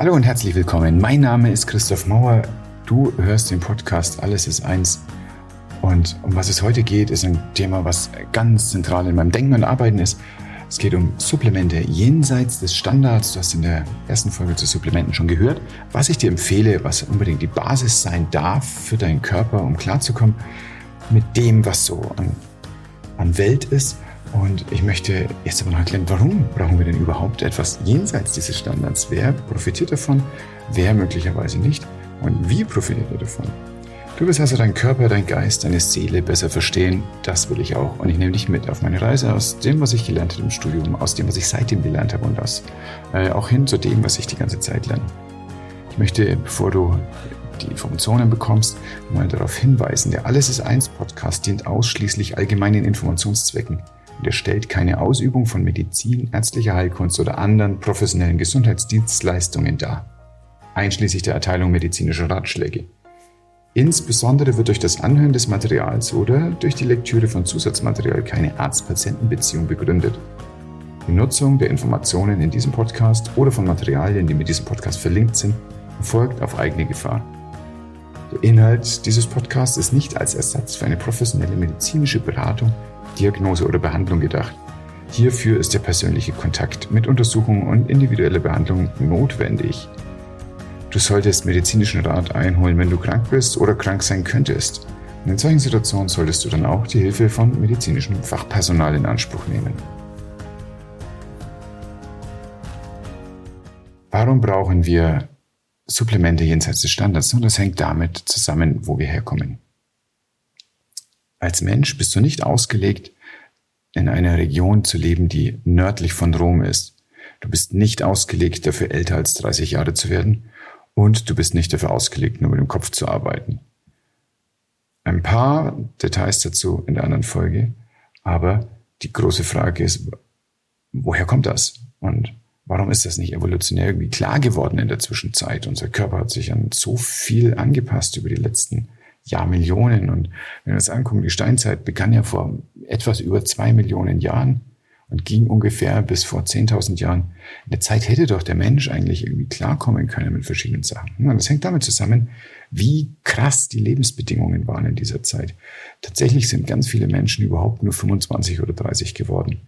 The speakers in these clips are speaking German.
Hallo und herzlich willkommen. Mein Name ist Christoph Mauer. Du hörst den Podcast Alles ist eins. Und um was es heute geht, ist ein Thema, was ganz zentral in meinem Denken und Arbeiten ist. Es geht um Supplemente jenseits des Standards. Du hast in der ersten Folge zu Supplementen schon gehört. Was ich dir empfehle, was unbedingt die Basis sein darf für deinen Körper, um klarzukommen mit dem, was so an, an Welt ist und ich möchte jetzt aber noch erklären, warum brauchen wir denn überhaupt etwas jenseits dieses Standards? Wer profitiert davon? Wer möglicherweise nicht? Und wie profitiert er davon? Du wirst also deinen Körper, deinen Geist, deine Seele besser verstehen. Das will ich auch. Und ich nehme dich mit auf meine Reise aus dem, was ich gelernt habe im Studium, aus dem, was ich seitdem gelernt habe und aus, äh, auch hin zu dem, was ich die ganze Zeit lerne. Ich möchte, bevor du die Informationen bekommst, mal darauf hinweisen, der Alles ist eins Podcast dient ausschließlich allgemeinen Informationszwecken und er stellt keine Ausübung von Medizin, ärztlicher Heilkunst oder anderen professionellen Gesundheitsdienstleistungen dar, einschließlich der Erteilung medizinischer Ratschläge. Insbesondere wird durch das Anhören des Materials oder durch die Lektüre von Zusatzmaterial keine Arzt-Patienten-Beziehung begründet. Die Nutzung der Informationen in diesem Podcast oder von Materialien, die mit diesem Podcast verlinkt sind, erfolgt auf eigene Gefahr. Der Inhalt dieses Podcasts ist nicht als Ersatz für eine professionelle medizinische Beratung Diagnose oder Behandlung gedacht. Hierfür ist der persönliche Kontakt mit Untersuchung und individuelle Behandlung notwendig. Du solltest medizinischen Rat einholen, wenn du krank bist oder krank sein könntest. Und in solchen Situationen solltest du dann auch die Hilfe von medizinischem Fachpersonal in Anspruch nehmen. Warum brauchen wir Supplemente jenseits des Standards? Und das hängt damit zusammen, wo wir herkommen. Als Mensch bist du nicht ausgelegt, in einer Region zu leben, die nördlich von Rom ist. Du bist nicht ausgelegt, dafür älter als 30 Jahre zu werden und du bist nicht dafür ausgelegt, nur mit dem Kopf zu arbeiten. Ein paar Details dazu in der anderen Folge, aber die große Frage ist, woher kommt das? Und warum ist das nicht evolutionär irgendwie klar geworden in der Zwischenzeit? Unser Körper hat sich an so viel angepasst über die letzten Jahrmillionen. Und wenn wir uns angucken, die Steinzeit begann ja vor etwas über zwei Millionen Jahren und ging ungefähr bis vor 10.000 Jahren. In der Zeit hätte doch der Mensch eigentlich irgendwie klarkommen können mit verschiedenen Sachen. Und das hängt damit zusammen, wie krass die Lebensbedingungen waren in dieser Zeit. Tatsächlich sind ganz viele Menschen überhaupt nur 25 oder 30 geworden.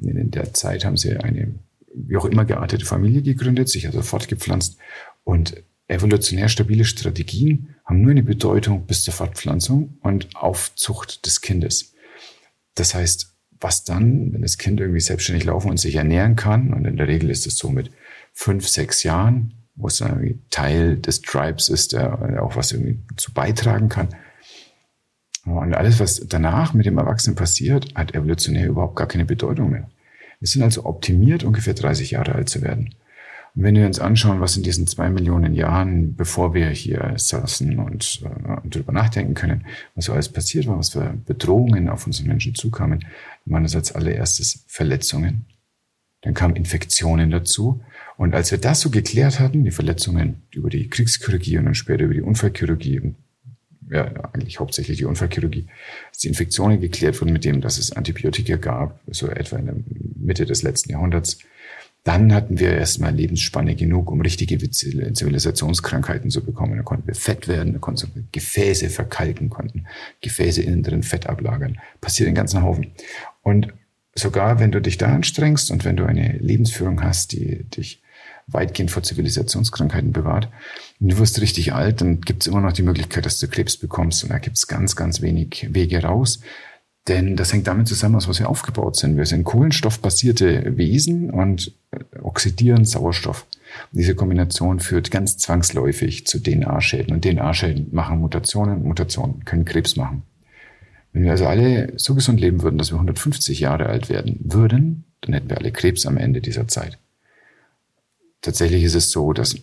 In der Zeit haben sie eine wie auch immer geartete Familie gegründet, sich also fortgepflanzt und Evolutionär stabile Strategien haben nur eine Bedeutung bis zur Fortpflanzung und Aufzucht des Kindes. Das heißt, was dann, wenn das Kind irgendwie selbstständig laufen und sich ernähren kann, und in der Regel ist es so mit fünf, sechs Jahren, wo es dann irgendwie Teil des Tribes ist, der auch was irgendwie zu beitragen kann. Und alles, was danach mit dem Erwachsenen passiert, hat evolutionär überhaupt gar keine Bedeutung mehr. Wir sind also optimiert, ungefähr 30 Jahre alt zu werden. Wenn wir uns anschauen, was in diesen zwei Millionen Jahren, bevor wir hier saßen und äh, darüber nachdenken können, was so alles passiert war, was für Bedrohungen auf unsere Menschen zukamen, als allererstes Verletzungen. Dann kamen Infektionen dazu. Und als wir das so geklärt hatten, die Verletzungen über die Kriegschirurgie und dann später über die Unfallchirurgie ja, eigentlich hauptsächlich die Unfallchirurgie, als die Infektionen geklärt wurden mit dem, dass es Antibiotika gab, so etwa in der Mitte des letzten Jahrhunderts, dann hatten wir erstmal Lebensspanne genug, um richtige Zivilisationskrankheiten zu bekommen. Da konnten wir fett werden, da konnten wir Gefäße verkalken, konnten Gefäße innen drin Fett ablagern. Passiert in ganzen Haufen. Und sogar wenn du dich da anstrengst und wenn du eine Lebensführung hast, die dich weitgehend vor Zivilisationskrankheiten bewahrt, und du wirst richtig alt, dann gibt es immer noch die Möglichkeit, dass du Krebs bekommst. Und da gibt es ganz, ganz wenig Wege raus. Denn das hängt damit zusammen, aus was wir aufgebaut sind. Wir sind kohlenstoffbasierte Wesen und oxidieren Sauerstoff. Und diese Kombination führt ganz zwangsläufig zu DNA-Schäden. Und DNA-Schäden machen Mutationen. Mutationen können Krebs machen. Wenn wir also alle so gesund leben würden, dass wir 150 Jahre alt werden würden, dann hätten wir alle Krebs am Ende dieser Zeit. Tatsächlich ist es so, dass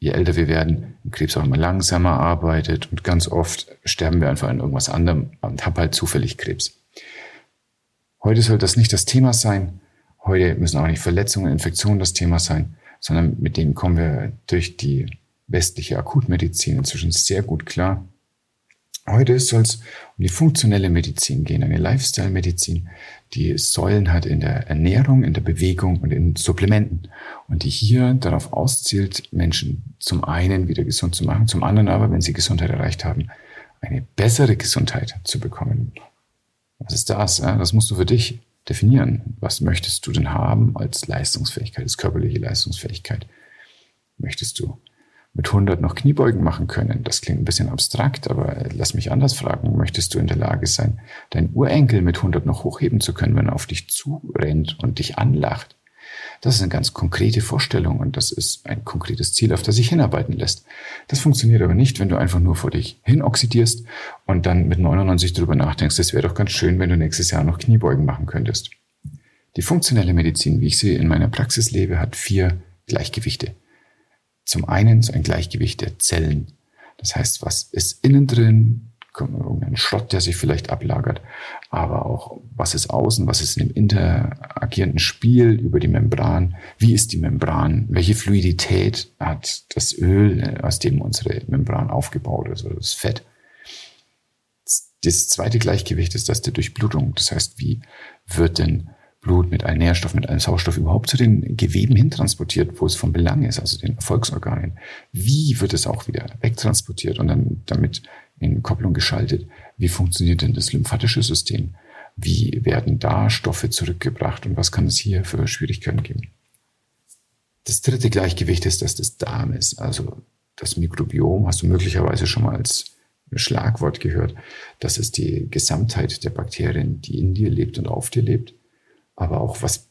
je älter wir werden, Krebs auch immer langsamer arbeitet und ganz oft sterben wir einfach an irgendwas anderem und haben halt zufällig Krebs. Heute soll das nicht das Thema sein. Heute müssen auch nicht Verletzungen, Infektionen das Thema sein, sondern mit denen kommen wir durch die westliche Akutmedizin inzwischen sehr gut klar. Heute soll es um die funktionelle Medizin gehen, eine Lifestyle-Medizin, die Säulen hat in der Ernährung, in der Bewegung und in Supplementen und die hier darauf auszielt, Menschen zum einen wieder gesund zu machen, zum anderen aber, wenn sie Gesundheit erreicht haben, eine bessere Gesundheit zu bekommen. Was ist das? Das musst du für dich definieren. Was möchtest du denn haben als Leistungsfähigkeit, als körperliche Leistungsfähigkeit? Möchtest du mit 100 noch Kniebeugen machen können? Das klingt ein bisschen abstrakt, aber lass mich anders fragen. Möchtest du in der Lage sein, deinen Urenkel mit 100 noch hochheben zu können, wenn er auf dich zurennt und dich anlacht? Das ist eine ganz konkrete Vorstellung und das ist ein konkretes Ziel, auf das sich hinarbeiten lässt. Das funktioniert aber nicht, wenn du einfach nur vor dich hin oxidierst und dann mit 99 darüber nachdenkst, es wäre doch ganz schön, wenn du nächstes Jahr noch Kniebeugen machen könntest. Die funktionelle Medizin, wie ich sie in meiner Praxis lebe, hat vier Gleichgewichte. Zum einen so ein Gleichgewicht der Zellen. Das heißt, was ist innen drin? Irgendein Schrott, der sich vielleicht ablagert. Aber auch, was ist außen? Was ist im interagierenden Spiel über die Membran? Wie ist die Membran? Welche Fluidität hat das Öl, aus dem unsere Membran aufgebaut ist, oder das Fett? Das zweite Gleichgewicht ist das der Durchblutung. Das heißt, wie wird denn Blut mit allen Nährstoffen, mit allem Sauerstoff überhaupt zu den Geweben hintransportiert, wo es von Belang ist, also den Erfolgsorganen. Wie wird es auch wieder wegtransportiert und dann damit in Kopplung geschaltet? Wie funktioniert denn das lymphatische System? Wie werden da Stoffe zurückgebracht und was kann es hier für Schwierigkeiten geben? Das dritte Gleichgewicht ist das des Darmes, also das Mikrobiom, hast du möglicherweise schon mal als Schlagwort gehört. Das ist die Gesamtheit der Bakterien, die in dir lebt und auf dir lebt aber auch was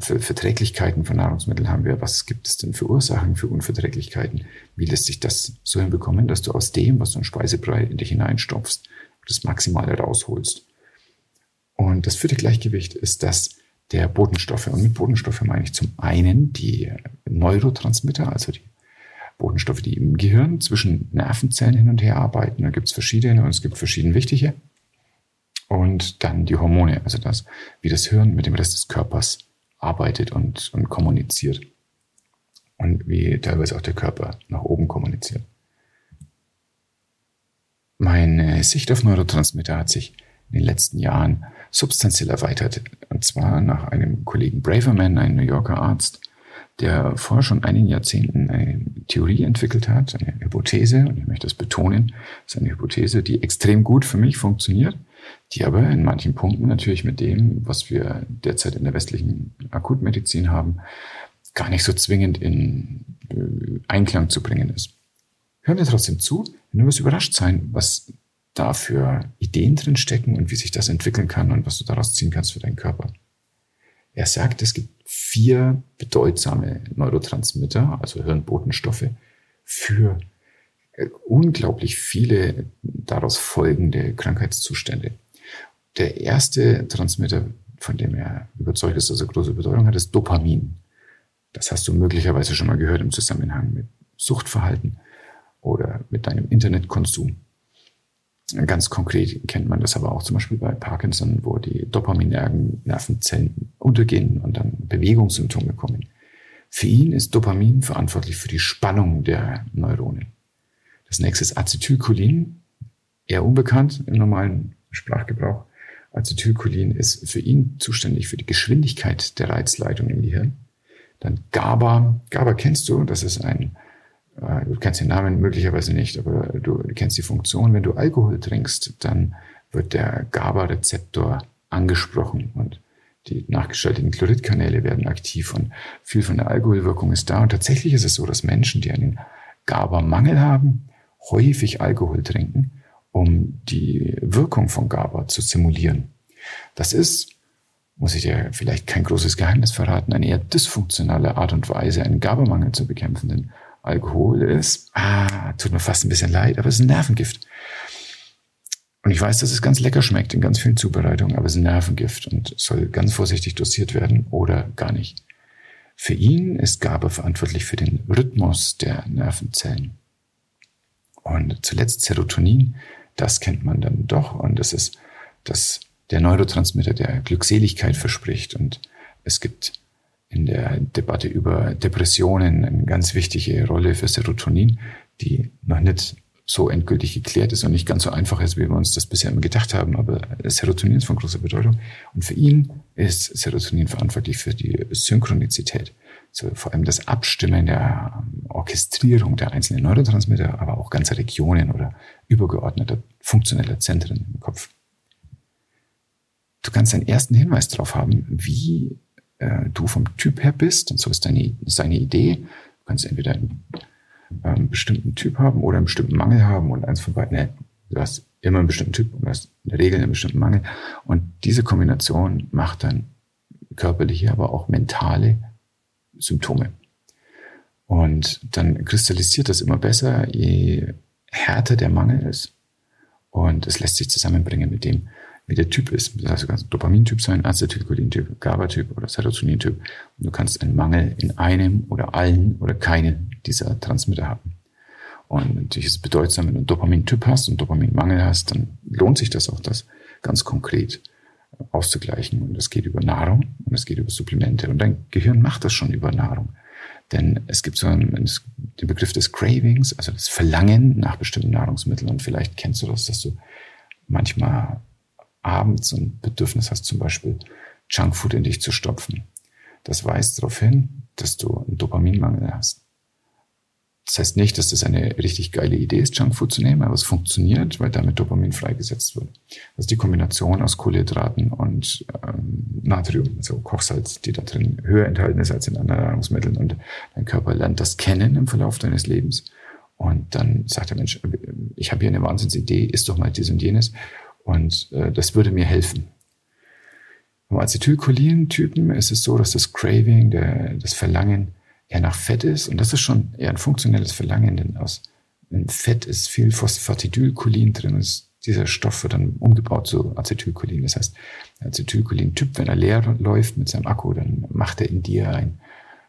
für Verträglichkeiten von Nahrungsmitteln haben wir. Was gibt es denn für Ursachen für Unverträglichkeiten? Wie lässt sich das so hinbekommen, dass du aus dem, was du in Speisebrei in dich hineinstopfst, das Maximale rausholst? Und das vierte Gleichgewicht ist das der Botenstoffe. Und mit Botenstoffe meine ich zum einen die Neurotransmitter, also die Botenstoffe, die im Gehirn zwischen Nervenzellen hin und her arbeiten. Da gibt es verschiedene und es gibt verschieden wichtige und dann die Hormone, also das, wie das Hirn mit dem Rest des Körpers arbeitet und, und kommuniziert. Und wie teilweise auch der Körper nach oben kommuniziert. Meine Sicht auf Neurotransmitter hat sich in den letzten Jahren substanziell erweitert. Und zwar nach einem Kollegen Braverman, einem New Yorker Arzt, der vor schon einigen Jahrzehnten eine Theorie entwickelt hat, eine Hypothese, und ich möchte das betonen, das ist eine Hypothese, die extrem gut für mich funktioniert, die aber in manchen Punkten natürlich mit dem, was wir derzeit in der westlichen Akutmedizin haben, gar nicht so zwingend in äh, Einklang zu bringen ist. Hören wir trotzdem zu, und du wirst überrascht sein, was da für Ideen drin stecken und wie sich das entwickeln kann und was du daraus ziehen kannst für deinen Körper. Er sagt, es gibt vier bedeutsame Neurotransmitter, also Hirnbotenstoffe, für unglaublich viele daraus folgende Krankheitszustände. Der erste Transmitter, von dem er überzeugt ist, dass er große Bedeutung hat, ist Dopamin. Das hast du möglicherweise schon mal gehört im Zusammenhang mit Suchtverhalten oder mit deinem Internetkonsum. Ganz konkret kennt man das aber auch zum Beispiel bei Parkinson, wo die dopaminergen Nervenzellen untergehen und dann Bewegungssymptome kommen. Für ihn ist Dopamin verantwortlich für die Spannung der Neuronen. Das nächste ist Acetylcholin, eher unbekannt im normalen Sprachgebrauch. Acetylcholin ist für ihn zuständig für die Geschwindigkeit der Reizleitung im Gehirn. Dann GABA. GABA kennst du, das ist ein äh, du kennst den Namen möglicherweise nicht, aber du kennst die Funktion. Wenn du Alkohol trinkst, dann wird der GABA-Rezeptor angesprochen und die nachgestalteten Chloridkanäle werden aktiv und viel von der Alkoholwirkung ist da. Und tatsächlich ist es so, dass Menschen, die einen GABA-Mangel haben, häufig Alkohol trinken, um die Wirkung von GABA zu simulieren. Das ist, muss ich dir vielleicht kein großes Geheimnis verraten, eine eher dysfunktionale Art und Weise, einen GABA-Mangel zu bekämpfen. Denn Alkohol ist, ah, tut mir fast ein bisschen leid, aber es ist ein Nervengift. Und ich weiß, dass es ganz lecker schmeckt in ganz vielen Zubereitungen, aber es ist ein Nervengift und soll ganz vorsichtig dosiert werden oder gar nicht. Für ihn ist GABA verantwortlich für den Rhythmus der Nervenzellen. Und zuletzt Serotonin, das kennt man dann doch und das ist das, der Neurotransmitter, der Glückseligkeit verspricht. Und es gibt in der Debatte über Depressionen eine ganz wichtige Rolle für Serotonin, die noch nicht so endgültig geklärt ist und nicht ganz so einfach ist, wie wir uns das bisher immer gedacht haben. Aber Serotonin ist von großer Bedeutung. Und für ihn ist Serotonin verantwortlich für die Synchronizität. So vor allem das Abstimmen der Orchestrierung der einzelnen Neurotransmitter, aber auch ganzer Regionen oder übergeordneter funktioneller Zentren im Kopf. Du kannst einen ersten Hinweis darauf haben, wie äh, du vom Typ her bist. Und so ist deine, ist deine Idee. Du kannst entweder einen ähm, bestimmten Typ haben oder einen bestimmten Mangel haben und eins von beiden. Nee, du hast immer einen bestimmten Typ und du hast in der Regel einen bestimmten Mangel. Und diese Kombination macht dann körperliche, aber auch mentale Symptome. Und dann kristallisiert das immer besser, je härter der Mangel ist. Und es lässt sich zusammenbringen mit dem, wie der Typ ist. Das heißt, du kannst Dopamintyp sein, Acetylcholintyp, GABA-Typ oder Serotonintyp. Und du kannst einen Mangel in einem oder allen oder keinen dieser Transmitter haben. Und natürlich ist es bedeutsam, wenn du einen Dopamintyp hast und Dopaminmangel hast, dann lohnt sich das auch, das ganz konkret auszugleichen. Und es geht über Nahrung und es geht über Supplemente. Und dein Gehirn macht das schon über Nahrung. Denn es gibt so einen, den Begriff des Cravings, also das Verlangen nach bestimmten Nahrungsmitteln. Und vielleicht kennst du das, dass du manchmal abends ein Bedürfnis hast, zum Beispiel Junkfood in dich zu stopfen. Das weist darauf hin, dass du einen Dopaminmangel hast. Das heißt nicht, dass das eine richtig geile Idee ist, Junkfood zu nehmen, aber es funktioniert, weil damit Dopamin freigesetzt wird. Ist die Kombination aus Kohlenhydraten und ähm, Natrium, also Kochsalz, die da drin höher enthalten ist als in anderen Nahrungsmitteln. Und dein Körper lernt das kennen im Verlauf deines Lebens. Und dann sagt der Mensch, ich habe hier eine Wahnsinnsidee, isst doch mal dies und jenes. Und äh, das würde mir helfen. Beim Acetylcholin-Typen ist es so, dass das Craving, der, das Verlangen eher nach Fett ist. Und das ist schon eher ein funktionelles Verlangen, denn aus Fett ist viel Phosphatidylcholin drin. Und dieser Stoff wird dann umgebaut zu Acetylcholin. Das heißt, Acetylcholin-Typ, wenn er leer läuft mit seinem Akku, dann macht er in dir ein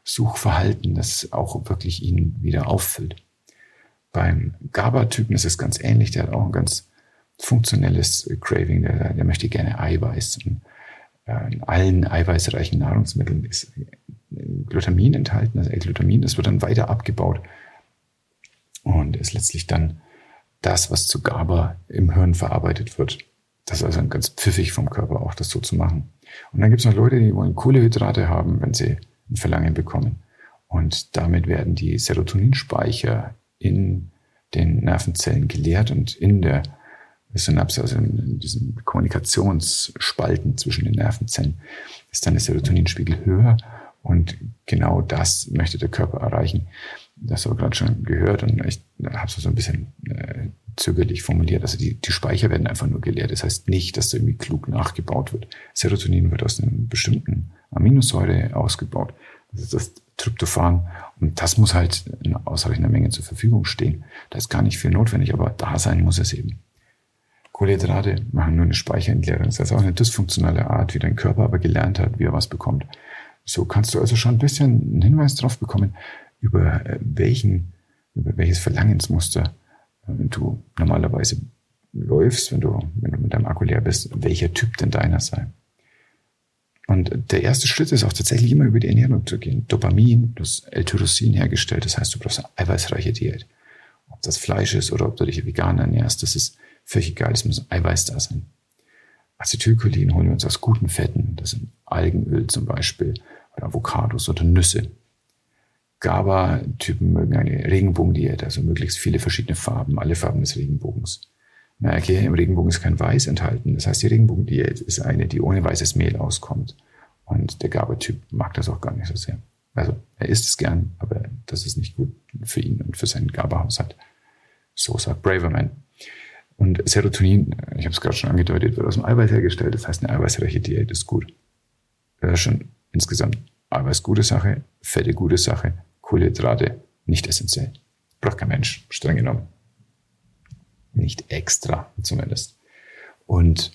Suchverhalten, das auch wirklich ihn wieder auffüllt. Beim GABA-Typen ist es ganz ähnlich. Der hat auch ein ganz funktionelles Craving, der, der möchte gerne Eiweiß. Und, äh, in allen eiweißreichen Nahrungsmitteln ist Glutamin enthalten, also L-Glutamin, das wird dann weiter abgebaut und ist letztlich dann das, was zu GABA im Hirn verarbeitet wird. Das ist also ganz pfiffig vom Körper auch, das so zu machen. Und dann gibt es noch Leute, die wollen Kohlehydrate haben, wenn sie ein Verlangen bekommen. Und damit werden die Serotoninspeicher in den Nervenzellen geleert und in der Synapse, also in, diesen Kommunikationsspalten zwischen den Nervenzellen, ist dann der Serotoninspiegel höher und genau das möchte der Körper erreichen. Das habe ich gerade schon gehört und ich habe es so ein bisschen äh, zögerlich formuliert. Also die, die Speicher werden einfach nur geleert. Das heißt nicht, dass da irgendwie klug nachgebaut wird. Serotonin wird aus einer bestimmten Aminosäure ausgebaut. Das ist das Tryptophan. Und das muss halt in ausreichender Menge zur Verfügung stehen. Da ist gar nicht viel notwendig, aber da sein muss es eben. Kohlenhydrate machen nur eine Speicherentleerung. Das heißt auch eine dysfunktionale Art, wie dein Körper aber gelernt hat, wie er was bekommt. So kannst du also schon ein bisschen einen Hinweis drauf bekommen, über äh, welchen, über welches Verlangensmuster äh, du normalerweise läufst, wenn du, wenn du mit deinem Akku leer bist, welcher Typ denn deiner sei. Und der erste Schritt ist auch tatsächlich immer über die Ernährung zu gehen. Dopamin, das L-Tyrosin hergestellt, das heißt, du brauchst eine eiweißreiche Diät. Ob das Fleisch ist oder ob du dich vegan ernährst, das ist völlig egal, es muss Eiweiß da sein. Acetylcholin holen wir uns aus guten Fetten, das sind Algenöl zum Beispiel, Avocados oder Nüsse. GABA-Typen mögen eine Regenbogendiät, also möglichst viele verschiedene Farben, alle Farben des Regenbogens. Erkläre, im Regenbogen ist kein Weiß enthalten. Das heißt, die Regenbogendiät ist eine, die ohne weißes Mehl auskommt. Und der GABA-Typ mag das auch gar nicht so sehr. Also er isst es gern, aber das ist nicht gut für ihn und für seinen GABA-Haushalt. So sagt Braverman. Und Serotonin, ich habe es gerade schon angedeutet, wird aus dem Eiweiß hergestellt. Das heißt, eine eiweißreiche Diät ist gut. Das ist schon insgesamt Eiweiß gute Sache, Fette gute Sache, Kohlenhydrate nicht essentiell. Braucht kein Mensch, streng genommen. Nicht extra zumindest. Und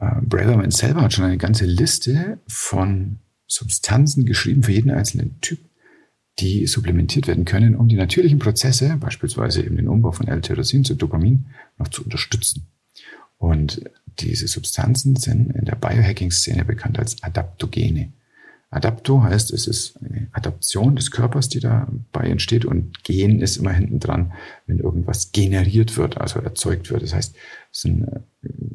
äh, Braverman selber hat schon eine ganze Liste von Substanzen geschrieben für jeden einzelnen Typ, die supplementiert werden können, um die natürlichen Prozesse, beispielsweise eben den Umbau von L-Tyrosin zu Dopamin, noch zu unterstützen. Und diese Substanzen sind in der Biohacking-Szene bekannt als Adaptogene. Adapto heißt, es ist eine Adaption des Körpers, die dabei entsteht. Und Gen ist immer hinten dran, wenn irgendwas generiert wird, also erzeugt wird. Das heißt, es sind,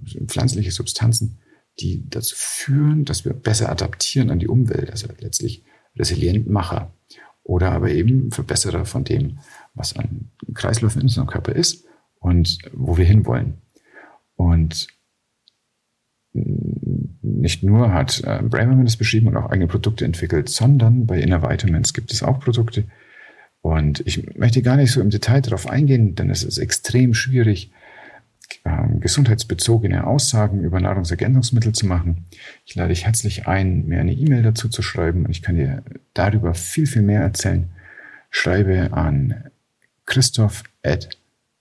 sind pflanzliche Substanzen, die dazu führen, dass wir besser adaptieren an die Umwelt, also letztlich Resilientmacher oder aber eben Verbesserer von dem, was an Kreisläufen in unserem Körper ist und wo wir hinwollen. Und nicht nur hat äh, Braverman das beschrieben und auch eigene Produkte entwickelt, sondern bei Inner Vitamins gibt es auch Produkte. Und ich möchte gar nicht so im Detail darauf eingehen, denn es ist extrem schwierig, äh, gesundheitsbezogene Aussagen über Nahrungsergänzungsmittel zu machen. Ich lade dich herzlich ein, mir eine E-Mail dazu zu schreiben und ich kann dir darüber viel, viel mehr erzählen. Schreibe an christoph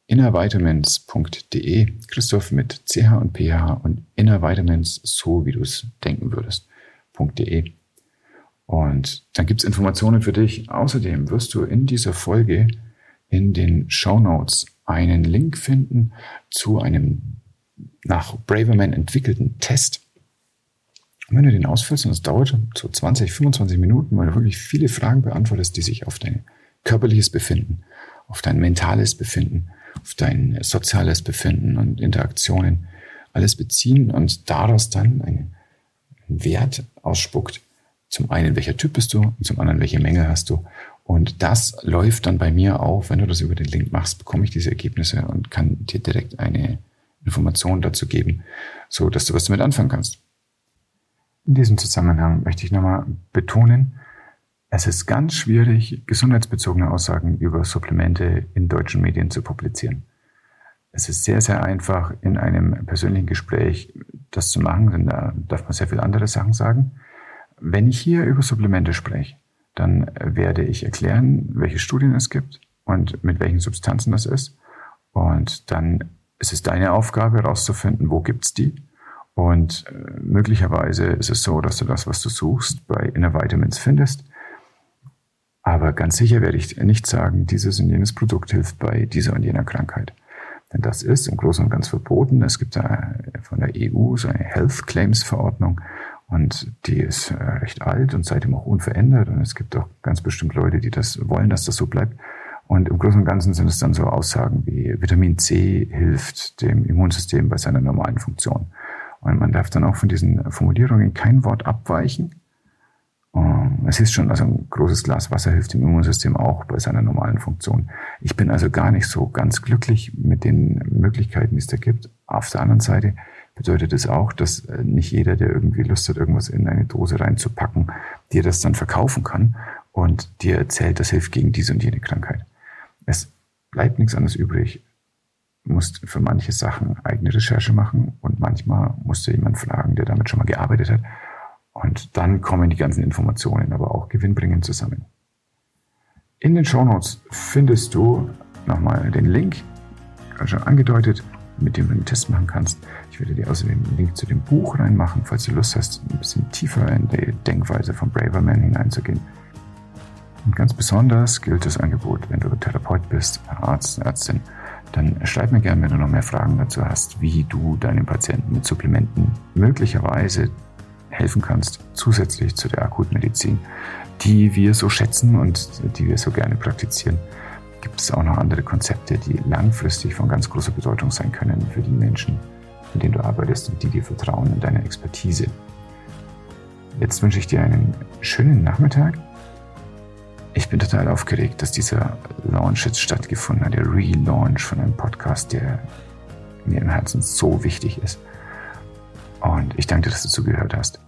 innervitamins.de, Christoph mit CH und PH und innervitamins, so wie du es denken würdest.de. Und dann gibt es Informationen für dich. Außerdem wirst du in dieser Folge in den Show Notes einen Link finden zu einem nach Braverman entwickelten Test. Und wenn du den ausfüllst, und es dauert so 20, 25 Minuten, weil du wirklich viele Fragen beantwortest, die sich auf dein körperliches Befinden, auf dein mentales Befinden, auf dein soziales Befinden und Interaktionen alles beziehen und daraus dann einen Wert ausspuckt. Zum einen, welcher Typ bist du und zum anderen, welche Menge hast du. Und das läuft dann bei mir auf. Wenn du das über den Link machst, bekomme ich diese Ergebnisse und kann dir direkt eine Information dazu geben, so dass du was damit anfangen kannst. In diesem Zusammenhang möchte ich nochmal betonen, es ist ganz schwierig, gesundheitsbezogene Aussagen über Supplemente in deutschen Medien zu publizieren. Es ist sehr, sehr einfach, in einem persönlichen Gespräch das zu machen, denn da darf man sehr viele andere Sachen sagen. Wenn ich hier über Supplemente spreche, dann werde ich erklären, welche Studien es gibt und mit welchen Substanzen das ist. Und dann ist es deine Aufgabe herauszufinden, wo gibt's die. Und äh, möglicherweise ist es so, dass du das, was du suchst, bei Inner Vitamins findest. Aber ganz sicher werde ich nicht sagen, dieses und jenes Produkt hilft bei dieser und jener Krankheit. Denn das ist im Großen und Ganzen verboten. Es gibt da von der EU so eine Health Claims Verordnung und die ist äh, recht alt und seitdem auch unverändert. Und es gibt auch ganz bestimmt Leute, die das wollen, dass das so bleibt. Und im Großen und Ganzen sind es dann so Aussagen wie Vitamin C hilft dem Immunsystem bei seiner normalen Funktion. Und man darf dann auch von diesen Formulierungen kein Wort abweichen. Ähm, es ist schon, also ein großes Glas Wasser hilft dem Immunsystem auch bei seiner normalen Funktion. Ich bin also gar nicht so ganz glücklich mit den Möglichkeiten, die es da gibt. Auf der anderen Seite bedeutet es auch, dass äh, nicht jeder, der irgendwie Lust hat, irgendwas in eine Dose reinzupacken, dir das dann verkaufen kann und dir erzählt, das hilft gegen diese und jene Krankheit. Es bleibt nichts anderes übrig. Du musst für manche Sachen eigene Recherche machen und manchmal musst du jemanden fragen, der damit schon mal gearbeitet hat und dann kommen die ganzen Informationen aber auch gewinnbringend zusammen. In den Shownotes findest du nochmal den Link, schon angedeutet, mit dem du den Test machen kannst. Ich werde dir außerdem den Link zu dem Buch reinmachen, falls du Lust hast, ein bisschen tiefer in die Denkweise von Braverman hineinzugehen. Und ganz besonders gilt das Angebot, wenn du Therapeut bist, Arzt, Ärztin, dann schreib mir gerne, wenn du noch mehr Fragen dazu hast, wie du deinen Patienten mit Supplementen möglicherweise helfen kannst, zusätzlich zu der Akutmedizin, die wir so schätzen und die wir so gerne praktizieren, gibt es auch noch andere Konzepte, die langfristig von ganz großer Bedeutung sein können für die Menschen, mit denen du arbeitest und die dir vertrauen in deine Expertise. Jetzt wünsche ich dir einen schönen Nachmittag. Ich bin total aufgeregt, dass dieser Launch jetzt stattgefunden hat, der Relaunch von einem Podcast, der mir im Herzen so wichtig ist. Und ich danke dir, dass du zugehört hast.